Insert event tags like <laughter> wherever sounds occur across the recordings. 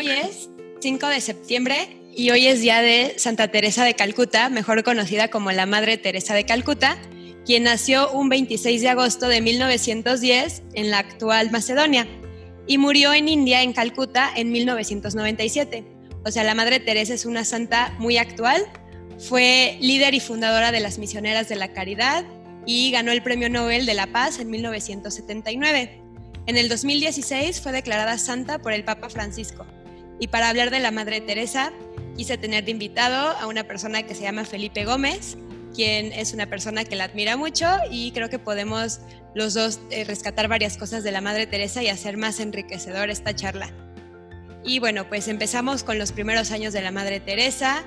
Hoy es 5 de septiembre y hoy es día de Santa Teresa de Calcuta, mejor conocida como la Madre Teresa de Calcuta, quien nació un 26 de agosto de 1910 en la actual Macedonia y murió en India, en Calcuta, en 1997. O sea, la Madre Teresa es una santa muy actual, fue líder y fundadora de las Misioneras de la Caridad y ganó el Premio Nobel de la Paz en 1979. En el 2016 fue declarada santa por el Papa Francisco. Y para hablar de la Madre Teresa, quise tener de invitado a una persona que se llama Felipe Gómez, quien es una persona que la admira mucho y creo que podemos los dos eh, rescatar varias cosas de la Madre Teresa y hacer más enriquecedor esta charla. Y bueno, pues empezamos con los primeros años de la Madre Teresa.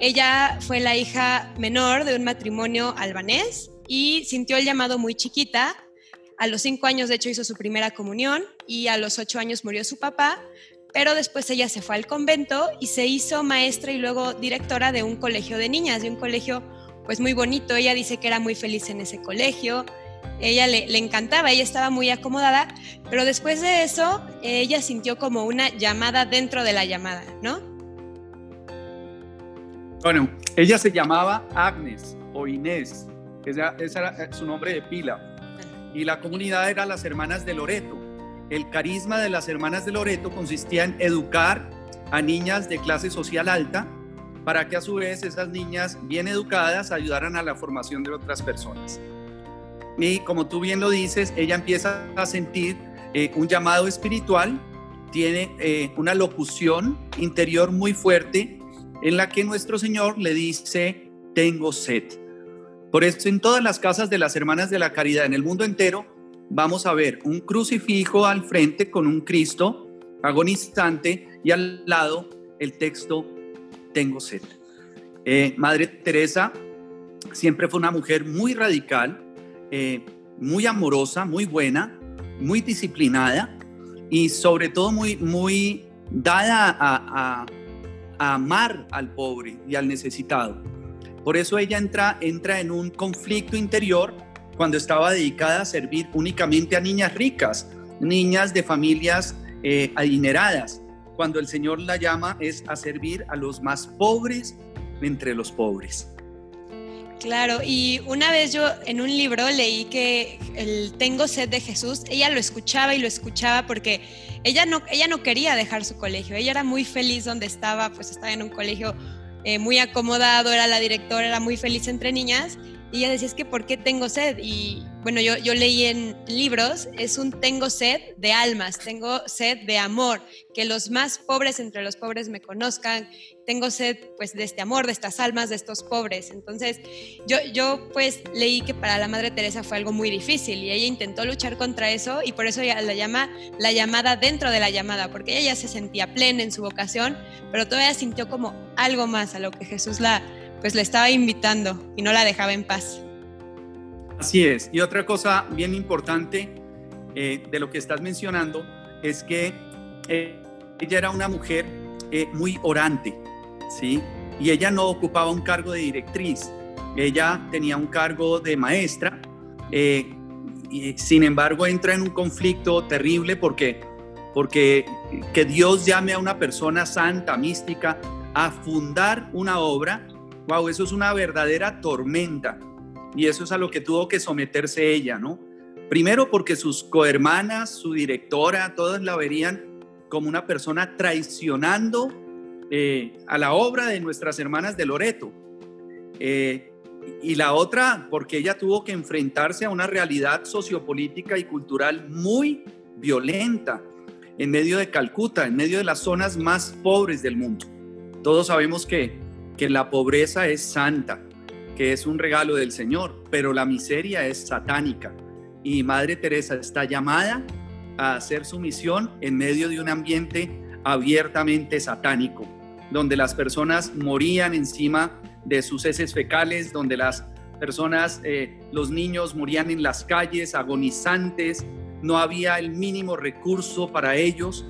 Ella fue la hija menor de un matrimonio albanés y sintió el llamado muy chiquita. A los cinco años, de hecho, hizo su primera comunión y a los ocho años murió su papá, pero después ella se fue al convento y se hizo maestra y luego directora de un colegio de niñas, de un colegio pues muy bonito. Ella dice que era muy feliz en ese colegio, ella le, le, encantaba, ella estaba muy acomodada, pero después de eso ella sintió como una llamada dentro de la llamada, ¿no? Bueno, ella se llamaba Agnes o Inés, ese era su nombre de pila, y la comunidad era las Hermanas de Loreto. El carisma de las Hermanas de Loreto consistía en educar a niñas de clase social alta para que a su vez esas niñas bien educadas ayudaran a la formación de otras personas. Y como tú bien lo dices, ella empieza a sentir eh, un llamado espiritual, tiene eh, una locución interior muy fuerte en la que nuestro Señor le dice, tengo sed. Por eso en todas las casas de las hermanas de la caridad en el mundo entero vamos a ver un crucifijo al frente con un Cristo agonizante y al lado el texto, tengo sed. Eh, Madre Teresa siempre fue una mujer muy radical, eh, muy amorosa, muy buena, muy disciplinada y sobre todo muy, muy dada a, amar al pobre y al necesitado. Por eso ella entra, entra en un conflicto interior cuando estaba dedicada a servir únicamente a niñas ricas, niñas de familias eh, adineradas. Cuando el Señor la llama es a servir a los más pobres entre los pobres. Claro, y una vez yo en un libro leí que el Tengo sed de Jesús, ella lo escuchaba y lo escuchaba porque ella no, ella no quería dejar su colegio, ella era muy feliz donde estaba, pues estaba en un colegio eh, muy acomodado, era la directora, era muy feliz entre niñas y ella decía, es que ¿por qué tengo sed? Y bueno, yo, yo leí en libros, es un tengo sed de almas, tengo sed de amor, que los más pobres entre los pobres me conozcan, tengo sed pues de este amor, de estas almas, de estos pobres. Entonces yo, yo pues leí que para la Madre Teresa fue algo muy difícil y ella intentó luchar contra eso y por eso ella la llama la llamada dentro de la llamada, porque ella ya se sentía plena en su vocación, pero todavía sintió como algo más a lo que Jesús la pues le estaba invitando y no la dejaba en paz. Así es. Y otra cosa bien importante eh, de lo que estás mencionando es que eh, ella era una mujer eh, muy orante, ¿sí? Y ella no ocupaba un cargo de directriz, ella tenía un cargo de maestra, y sin embargo entra en un conflicto terrible porque, porque que Dios llame a una persona santa, mística, a fundar una obra Wow, eso es una verdadera tormenta. Y eso es a lo que tuvo que someterse ella, ¿no? Primero porque sus cohermanas, su directora, todas la verían como una persona traicionando eh, a la obra de nuestras hermanas de Loreto. Eh, y la otra porque ella tuvo que enfrentarse a una realidad sociopolítica y cultural muy violenta en medio de Calcuta, en medio de las zonas más pobres del mundo. Todos sabemos que que la pobreza es santa, que es un regalo del Señor, pero la miseria es satánica. Y Madre Teresa está llamada a hacer su misión en medio de un ambiente abiertamente satánico, donde las personas morían encima de sus heces fecales, donde las personas, eh, los niños morían en las calles agonizantes, no había el mínimo recurso para ellos,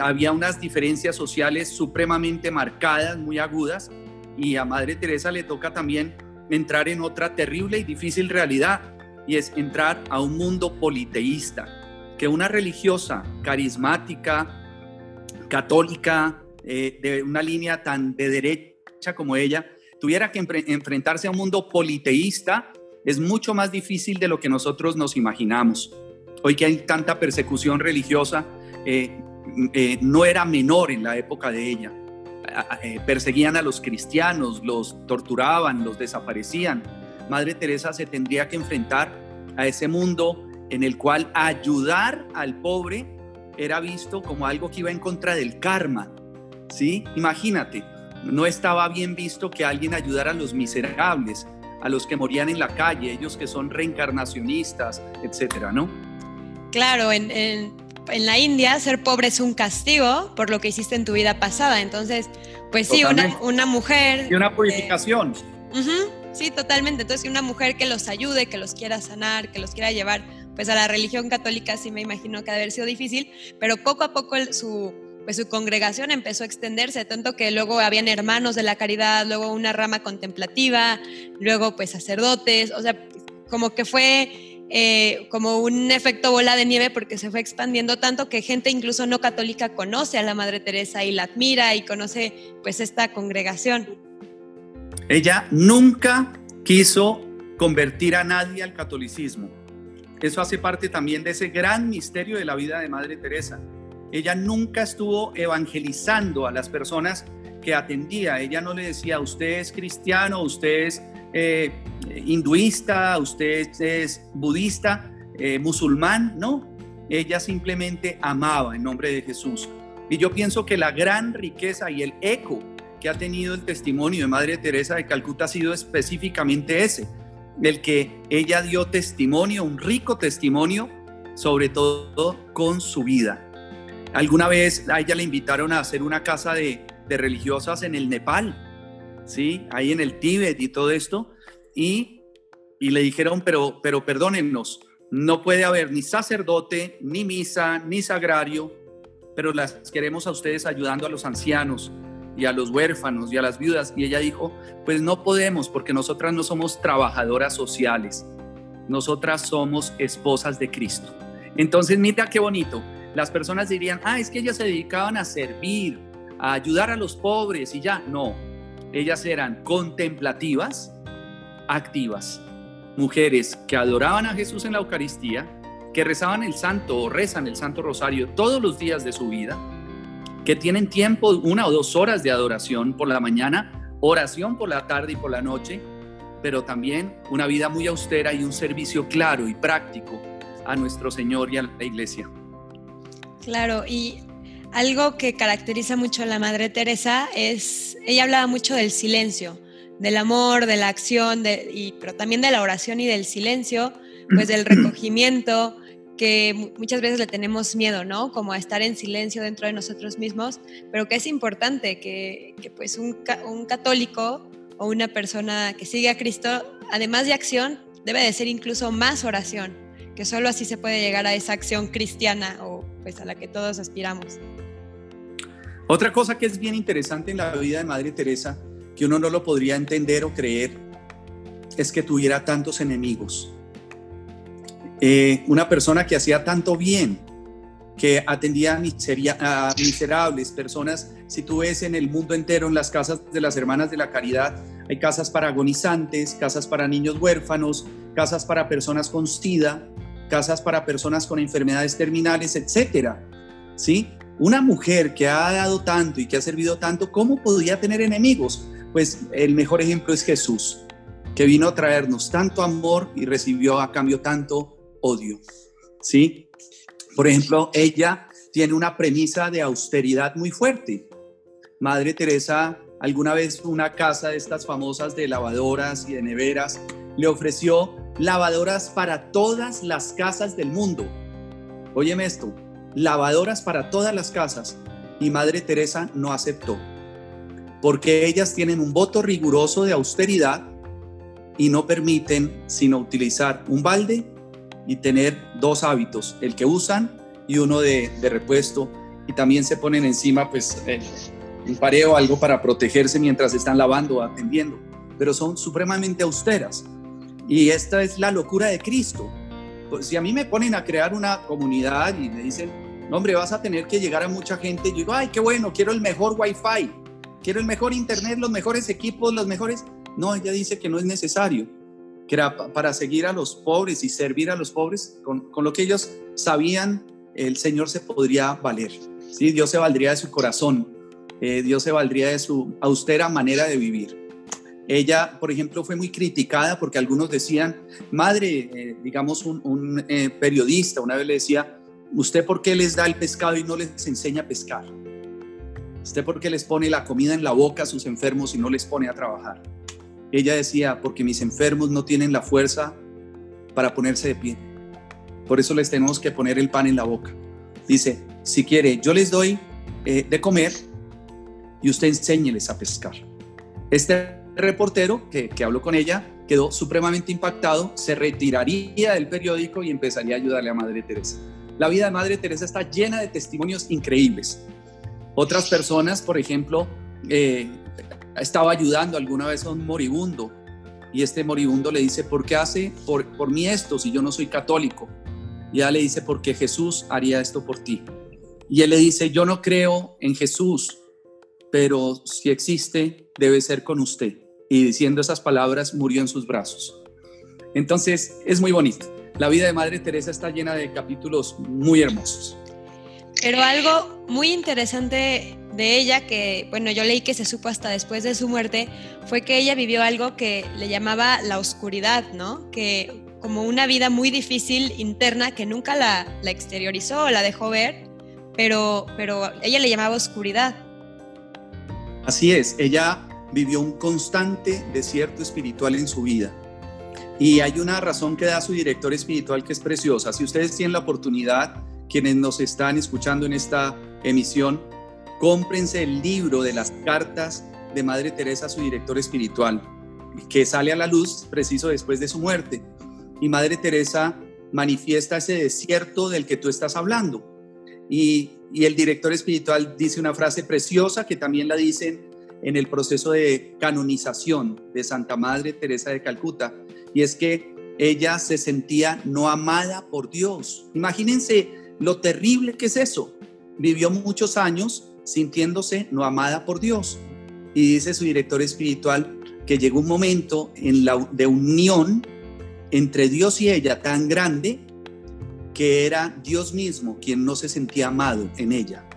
había unas diferencias sociales supremamente marcadas, muy agudas, y a Madre Teresa le toca también entrar en otra terrible y difícil realidad y es entrar a un mundo politeísta, que una religiosa, carismática, católica, eh, de una línea tan de derecha como ella, tuviera que enfrentarse a un mundo politeísta, es mucho más difícil de lo que nosotros nos imaginamos. Hoy que hay tanta persecución religiosa, eh, eh, no era menor en la época de ella. Perseguían a los cristianos, los torturaban, los desaparecían. Madre Teresa se tendría que enfrentar a ese mundo en el cual ayudar al pobre era visto como algo que iba en contra del karma. ¿Sí? Imagínate, no estaba bien visto que alguien ayudara a los miserables, a los que morían en la calle, ellos que son reencarnacionistas, etcétera, ¿no? Claro, en, la India ser pobre es un castigo por lo que hiciste en tu vida pasada. Entonces, pues sí, una, mujer. Y una purificación. sí, totalmente. Entonces, una mujer que los ayude, que los quiera sanar, que los quiera llevar pues a la religión católica sí me imagino que ha de haber sido difícil, pero poco a poco su, pues su congregación empezó a extenderse, tanto que luego habían hermanos de la caridad, luego una rama contemplativa, luego pues sacerdotes, o sea, como que fue eh, como un efecto bola de nieve porque se fue expandiendo tanto que gente incluso no católica conoce a la Madre Teresa y la admira y conoce pues esta congregación. Ella nunca quiso convertir a nadie al catolicismo eso hace parte también de ese gran misterio de la vida de Madre Teresa. Ella nunca estuvo evangelizando a las personas que atendía. Ella no le decía, usted es cristiano, usted es eh, hinduista, usted es budista, eh, musulmán. No, ella simplemente amaba en nombre de Jesús. Y yo pienso que la gran riqueza y el eco que ha tenido el testimonio de Madre Teresa de Calcuta ha sido específicamente ese, del que ella dio testimonio, un rico testimonio, sobre todo con su vida. Alguna vez a ella le invitaron a hacer una casa de, religiosas en el Nepal, ¿sí? Ahí en el Tíbet y todo esto, y, y le dijeron, pero, pero perdónennos, no puede haber ni sacerdote, ni misa, ni sagrario, pero las queremos a ustedes ayudando a los ancianos, y a los huérfanos y a las viudas. Y ella dijo, pues no podemos porque nosotras no somos trabajadoras sociales, nosotras somos esposas de Cristo. Entonces, mira qué bonito. Las personas dirían, ah, es que ellas se dedicaban a servir, a ayudar a los pobres y ya. No, ellas eran contemplativas, activas, mujeres que adoraban a Jesús en la Eucaristía, que rezaban el santo o rezan el santo rosario todos los días de su vida, que tienen tiempo, una o dos horas de adoración por la mañana, oración por la tarde y por la noche, pero también una vida muy austera y un servicio claro y práctico a nuestro Señor y a la Iglesia. Claro, y algo que caracteriza mucho a la Madre Teresa es, ella hablaba mucho del silencio, del amor, de la acción, de, y, pero también de la oración y del silencio, <clears throat> pues del recogimiento, que muchas veces le tenemos miedo, ¿no? Como a estar en silencio dentro de nosotros mismos, pero que es importante que, pues un, un, católico o una persona que sigue a Cristo, además de acción, debe de ser incluso más oración, que solo así se puede llegar a esa acción cristiana o pues a la que todos aspiramos. Otra cosa que es bien interesante en la vida de Madre Teresa, que uno no lo podría entender o creer, es que tuviera tantos enemigos eh, una persona que hacía tanto bien, que atendía a, miserables personas. Si tú ves en el mundo entero, en las casas de las hermanas de la caridad, hay casas para agonizantes, casas para niños huérfanos, casas para personas con SIDA, casas para personas con enfermedades terminales, etcétera. ¿Sí? Una mujer que ha dado tanto y que ha servido tanto, ¿cómo podría tener enemigos? Pues el mejor ejemplo es Jesús, que vino a traernos tanto amor y recibió a cambio tanto odio. ¿Sí? Por ejemplo, ella tiene una premisa de austeridad muy fuerte. Madre Teresa, alguna vez una casa de estas famosas de lavadoras y de neveras, le ofreció lavadoras para todas las casas del mundo. Óyeme esto, lavadoras para todas las casas. Y Madre Teresa no aceptó, porque ellas tienen un voto riguroso de austeridad y no permiten sino utilizar un balde y tener dos hábitos, el que usan y uno de, repuesto. Y también se ponen encima pues un pareo, algo para protegerse mientras están lavando o atendiendo. Pero son supremamente austeras. Y esta es la locura de Cristo. Pues, si a mí me ponen a crear una comunidad y me dicen, hombre, vas a tener que llegar a mucha gente. Yo digo, ay, qué bueno, quiero el mejor wifi, quiero el mejor internet, los mejores equipos, los mejores... No, ella dice que no es necesario, que era para seguir a los pobres y servir a los pobres, con, con lo que ellos sabían, el Señor se podría valer. ¿sí? Dios se valdría de su corazón, eh, Dios se valdría de su austera manera de vivir. Ella, por ejemplo, fue muy criticada porque algunos decían, madre, eh, digamos, un, eh, periodista una vez le decía, ¿usted por qué les da el pescado y no les enseña a pescar? ¿Usted por qué les pone la comida en la boca a sus enfermos y no les pone a trabajar? Ella decía, porque mis enfermos no tienen la fuerza para ponerse de pie. Por eso les tenemos que poner el pan en la boca. Dice, si quiere, yo les doy eh, de comer y usted enséñeles a pescar. Este reportero que, que habló con ella quedó supremamente impactado, se retiraría del periódico y empezaría a ayudarle a Madre Teresa. La vida de Madre Teresa está llena de testimonios increíbles. Otras personas, por ejemplo, eh, estaba ayudando alguna vez a un moribundo y este moribundo le dice, ¿por qué hace por, por mí esto si yo no soy católico? Y ella le dice, porque Jesús haría esto por ti. Y él le dice, yo no creo en Jesús, pero si existe, debe ser con usted. Y diciendo esas palabras, murió en sus brazos. Entonces, es muy bonito. La vida de Madre Teresa está llena de capítulos muy hermosos. Pero algo muy interesante de ella, que bueno, yo leí que se supo hasta después de su muerte, fue que ella vivió algo que le llamaba la oscuridad, ¿no? Que como una vida muy difícil interna que nunca la, exteriorizó o la dejó ver, pero, pero ella le llamaba oscuridad. Así es, ella vivió un constante desierto espiritual en su vida. Y hay una razón que da su director espiritual que es preciosa. Si ustedes tienen la oportunidad, quienes nos están escuchando en esta emisión, cómprense el libro de las cartas de Madre Teresa, su director espiritual, que sale a la luz preciso después de su muerte y Madre Teresa manifiesta ese desierto del que tú estás hablando. Y, el director espiritual dice una frase preciosa que también la dicen en el proceso de canonización de Santa Madre Teresa de Calcuta, y es que ella se sentía no amada por Dios. Imagínense lo terrible que es eso. Vivió muchos años sintiéndose no amada por Dios. Y dice su director espiritual que llegó un momento en la, de unión entre Dios y ella tan grande que era Dios mismo quien no se sentía amado en ella.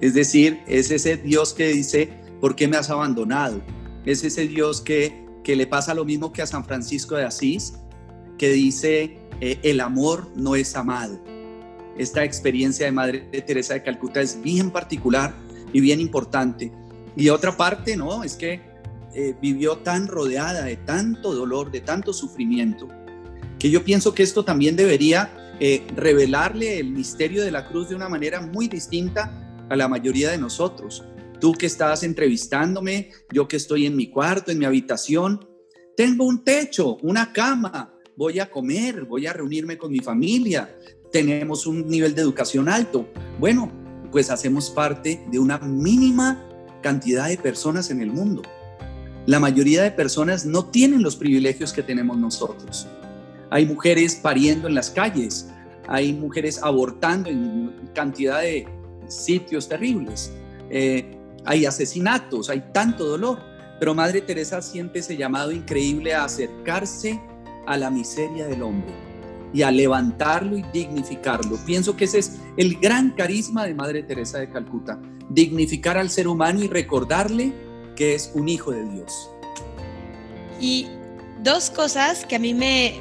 Es decir, es ese Dios que dice, ¿por qué me has abandonado? Es ese Dios que, que le pasa lo mismo que a San Francisco de Asís, que dice, eh, el amor no es amado. Esta experiencia de Madre Teresa de Calcuta es bien particular y bien importante. Y otra parte, ¿no? Es que eh, vivió tan rodeada de tanto dolor, de tanto sufrimiento, que yo pienso que esto también debería eh, revelarle el misterio de la cruz de una manera muy distinta a la mayoría de nosotros. Tú que estás entrevistándome, yo que estoy en mi cuarto, en mi habitación, tengo un techo, una cama, voy a comer, voy a reunirme con mi familia, tenemos un nivel de educación alto. Bueno, pues hacemos parte de una mínima cantidad de personas en el mundo. La mayoría de personas no tienen los privilegios que tenemos nosotros. Hay mujeres pariendo en las calles, hay mujeres abortando en cantidad de sitios terribles, eh, hay asesinatos, hay tanto dolor. Pero Madre Teresa siente ese llamado increíble a acercarse a la miseria del hombre y a levantarlo y dignificarlo. Pienso que ese es el gran carisma de Madre Teresa de Calcuta, dignificar al ser humano y recordarle que es un hijo de Dios. Y dos cosas que a mí me,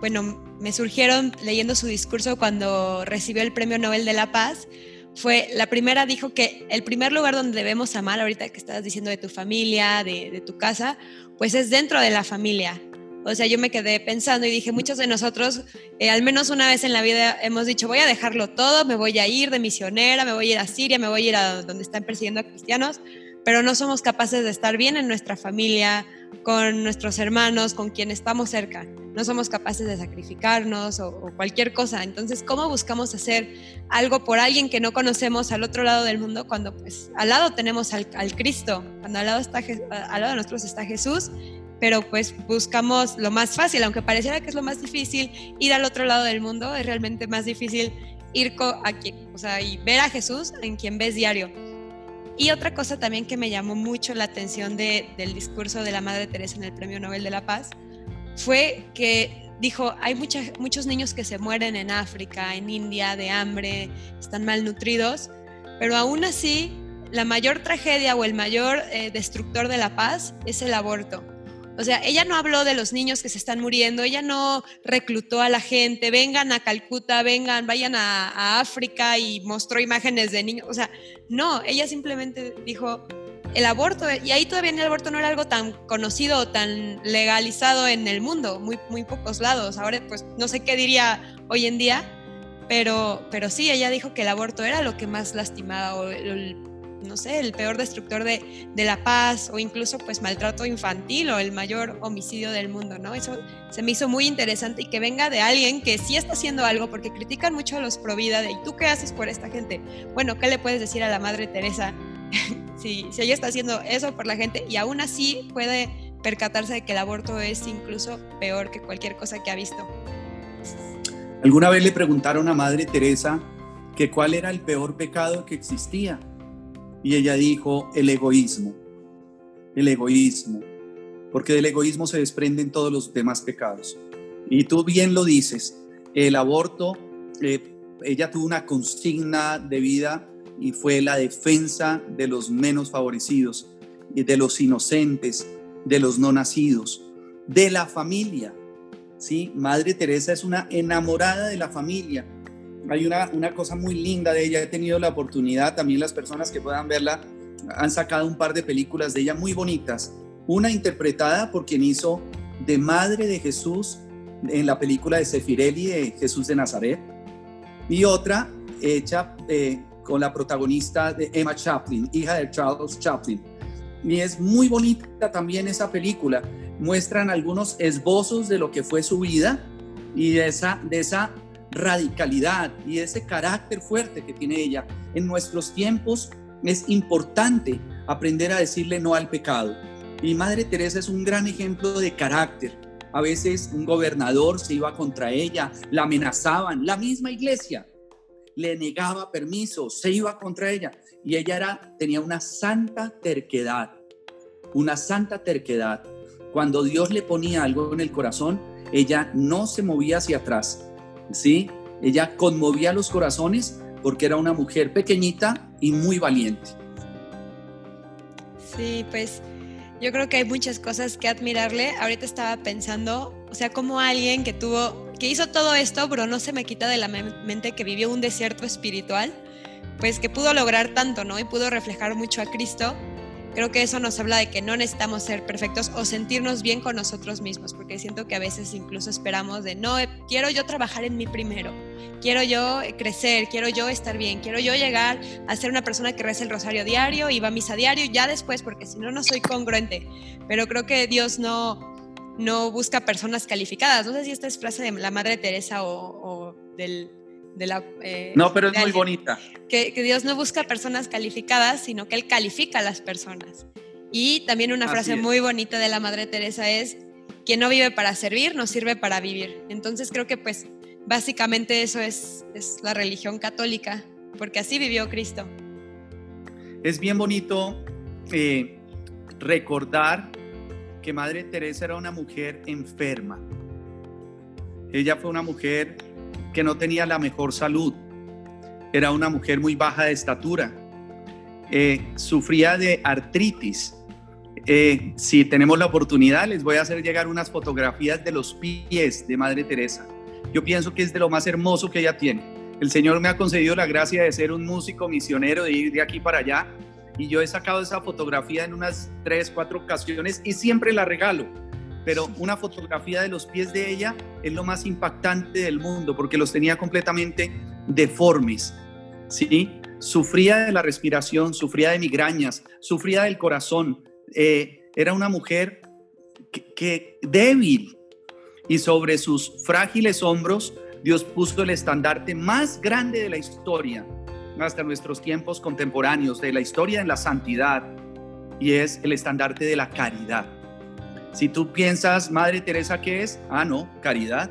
bueno, me surgieron leyendo su discurso cuando recibió el Premio Nobel de la Paz fue, la primera dijo que el primer lugar donde debemos amar, ahorita que estás diciendo de tu familia, de, tu casa, pues es dentro de la familia. O sea, yo me quedé pensando y dije, muchos de nosotros, eh, al menos una vez en la vida, hemos dicho, voy a dejarlo todo, me voy a ir de misionera, me voy a ir a Siria, me voy a ir a donde están persiguiendo a cristianos, pero no somos capaces de estar bien en nuestra familia, con nuestros hermanos, con quien estamos cerca. No somos capaces de sacrificarnos o, cualquier cosa. Entonces, ¿cómo buscamos hacer algo por alguien que no conocemos al otro lado del mundo cuando pues al lado tenemos al, Cristo, cuando al lado, está, al lado de nosotros está Jesús? Pero pues buscamos lo más fácil, aunque pareciera que es lo más difícil, ir al otro lado del mundo es realmente más difícil ir a quien, o sea, y ver a Jesús en quien ves diario. Y otra cosa también que me llamó mucho la atención de, del discurso de la Madre Teresa en el Premio Nobel de la Paz fue que dijo, hay muchos niños que se mueren en África, en India, de hambre, están malnutridos, pero aún así la mayor tragedia o el mayor eh, destructor de la paz es el aborto. O sea, ella no habló de los niños que se están muriendo, ella no reclutó a la gente, vengan a Calcuta, vengan, vayan a, África y mostró imágenes de niños. O sea, no, ella simplemente dijo, el aborto, y ahí todavía el aborto no era algo tan conocido o tan legalizado en el mundo, muy, muy pocos lados. Ahora, pues no sé qué diría hoy en día, pero, pero sí, ella dijo que el aborto era lo que más lastimaba o el, no sé, el peor destructor de, la paz o incluso pues maltrato infantil o el mayor homicidio del mundo, ¿no? Eso se me hizo muy interesante y que venga de alguien que sí está haciendo algo porque critican mucho a los pro vida de ¿y tú qué haces por esta gente? Bueno, ¿qué le puedes decir a la Madre Teresa <laughs> si, si ella está haciendo eso por la gente y aún así puede percatarse de que el aborto es incluso peor que cualquier cosa que ha visto? Alguna vez le preguntaron a Madre Teresa que cuál era el peor pecado que existía y ella dijo, el egoísmo, el egoísmo, porque del egoísmo se desprenden todos los demás pecados. Y tú bien lo dices, el aborto, eh, ella tuvo una consigna de vida y fue la defensa de los menos favorecidos, de los inocentes, de los no nacidos, de la familia. ¿sí? Madre Teresa es una enamorada de la familia hay una, una cosa muy linda de ella. He tenido la oportunidad, también las personas que puedan verla, han sacado un par de películas de ella muy bonitas. Una interpretada por quien hizo de Madre de Jesús en la película de Sefirelli de Jesús de Nazaret. Y otra hecha eh, con la protagonista de Emma Chaplin, hija de Charles Chaplin. Y es muy bonita también esa película. Muestran algunos esbozos de lo que fue su vida y de esa, de esa radicalidad y ese carácter fuerte que tiene ella. En nuestros tiempos es importante aprender a decirle no al pecado. Y Madre Teresa es un gran ejemplo de carácter. A veces un gobernador se iba contra ella, la amenazaban, la misma iglesia le negaba permiso, se iba contra ella y ella era tenía una santa terquedad. Una santa terquedad. Cuando Dios le ponía algo en el corazón, ella no se movía hacia atrás, ¿sí? Ella conmovía los corazones porque era una mujer pequeñita y muy valiente. Sí, pues yo creo que hay muchas cosas que admirarle. Ahorita estaba pensando, o sea, como alguien que tuvo, que hizo todo esto, pero no se me quita de la mente que vivió un desierto espiritual, pues que pudo lograr tanto, ¿no? Y pudo reflejar mucho a Cristo Creo que eso nos habla de que no necesitamos ser perfectos o sentirnos bien con nosotros mismos, porque siento que a veces incluso esperamos de, no, quiero yo trabajar en mí primero, quiero yo crecer, quiero yo estar bien, quiero yo llegar a ser una persona que reza el rosario diario y va a misa diario, ya después, porque si no, no soy congruente. Pero creo que Dios no, no busca personas calificadas. No sé si esta es frase de la Madre Teresa o, del la, eh, no, pero es muy bonita. Que, Dios no busca personas calificadas, sino que Él califica a las personas. Y también una frase muy bonita de la Madre Teresa es, quien no vive para servir, no sirve para vivir. Entonces creo que pues básicamente eso es, es la religión católica, porque así vivió Cristo. Es bien bonito eh, recordar que Madre Teresa era una mujer enferma. Ella fue una mujer que no tenía la mejor salud. Era una mujer muy baja de estatura. Eh, sufría de artritis. Eh, si tenemos la oportunidad, les voy a hacer llegar unas fotografías de los pies de Madre Teresa. Yo pienso que es de lo más hermoso que ella tiene. El Señor me ha concedido la gracia de ser un músico misionero, de ir de aquí para allá. Y yo he sacado esa fotografía en unas tres, cuatro ocasiones y siempre la regalo pero una fotografía de los pies de ella es lo más impactante del mundo porque los tenía completamente deformes, ¿sí? Sufría de la respiración, sufría de migrañas, sufría del corazón. Eh, era una mujer que, débil y sobre sus frágiles hombros Dios puso el estandarte más grande de la historia hasta nuestros tiempos contemporáneos, de la historia en la santidad, y es el estandarte de la caridad. Si tú piensas, Madre Teresa, ¿qué es? Ah, no, caridad,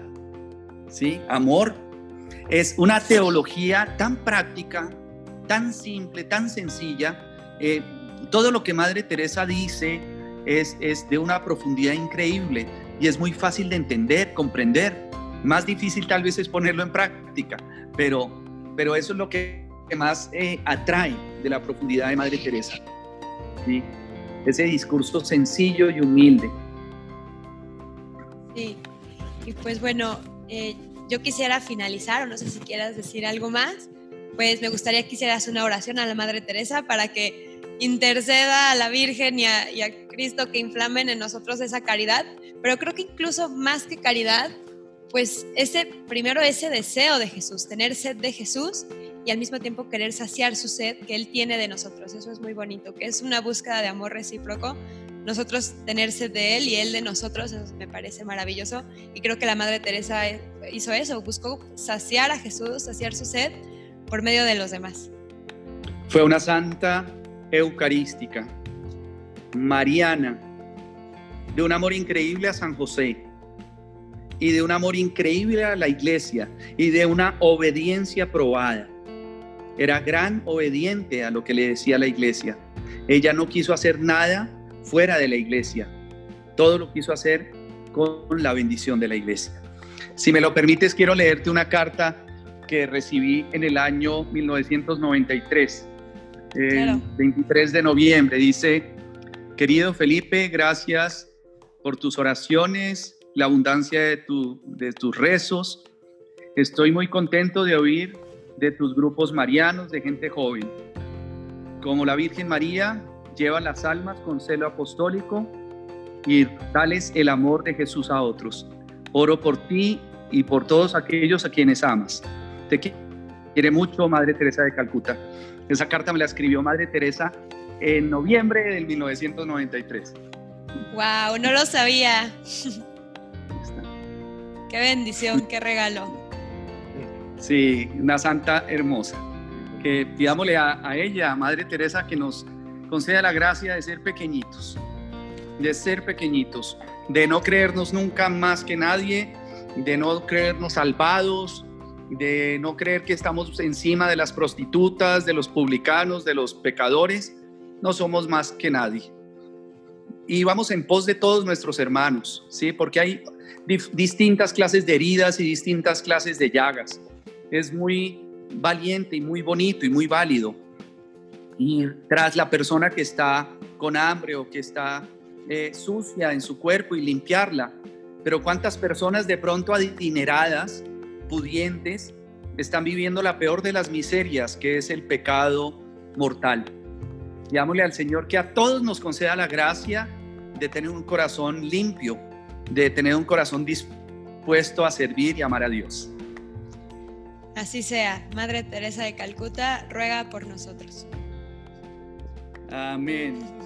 ¿sí? Amor. es una teología tan práctica, tan simple, tan sencilla. Eh, todo lo que Madre Teresa dice es, es de una profundidad increíble y es muy fácil de entender, comprender. Más difícil tal vez es ponerlo en práctica, pero, pero eso es lo que más eh, atrae de la profundidad de Madre Teresa. Ese discurso sencillo y humilde. Sí, y pues bueno, eh, yo quisiera finalizar, o no sé si quieras decir algo más, pues me gustaría que hicieras una oración a la Madre Teresa para que interceda a la Virgen y a, y a Cristo que inflamen en nosotros esa caridad, pero creo que incluso más que caridad, pues ese primero ese deseo de Jesús, tener sed de Jesús y al mismo tiempo querer saciar su sed que Él tiene de nosotros. Eso es muy bonito, que es una búsqueda de amor recíproco. Nosotros tener sed de Él y Él de nosotros, me parece maravilloso. Y creo que la Madre Teresa hizo eso, buscó saciar a Jesús, saciar su sed por medio de los demás. Fue una santa eucarística, mariana, de un amor increíble a San José y de un amor increíble a la iglesia y de una obediencia probada. Era gran obediente a lo que le decía la iglesia. Ella no quiso hacer nada fuera de la iglesia. Todo lo quiso hacer con la bendición de la iglesia. Si me lo permites, quiero leerte una carta que recibí en el año 1993, el 23 de noviembre. Dice, querido Felipe, gracias por tus oraciones, la abundancia de, de tus rezos. Estoy muy contento de oír de tus grupos marianos de gente joven. Como la Virgen María lleva las almas con celo apostólico y tales el amor de Jesús a otros. Oro por ti y por todos aquellos a quienes amas. Te quiere mucho Madre Teresa de Calcuta. Esa carta me la escribió Madre Teresa en noviembre del 1993. Wow, no lo sabía. Qué bendición, qué regalo. Sí, una santa hermosa. Que pidámosle a, a ella, a Madre Teresa, que nos conceda la gracia de ser pequeñitos, de ser pequeñitos, de no creernos nunca más que nadie, de no creernos salvados, de no creer que estamos encima de las prostitutas, de los publicanos, de los pecadores. No somos más que nadie. Y vamos en pos de todos nuestros hermanos, ¿sí? Porque hay distintas clases de heridas y distintas clases de llagas es muy valiente y muy bonito y muy válido ir tras la persona que está con hambre o que está eh, sucia en su cuerpo y limpiarla. Pero cuántas personas de pronto adineradas, pudientes, están viviendo la peor de las miserias, que es el pecado mortal. Llámosle al Señor que a todos nos conceda la gracia de tener un corazón limpio, de tener un corazón dispuesto a servir y amar a Dios. Así sea, Madre Teresa de Calcuta, ruega por nosotros. Amén.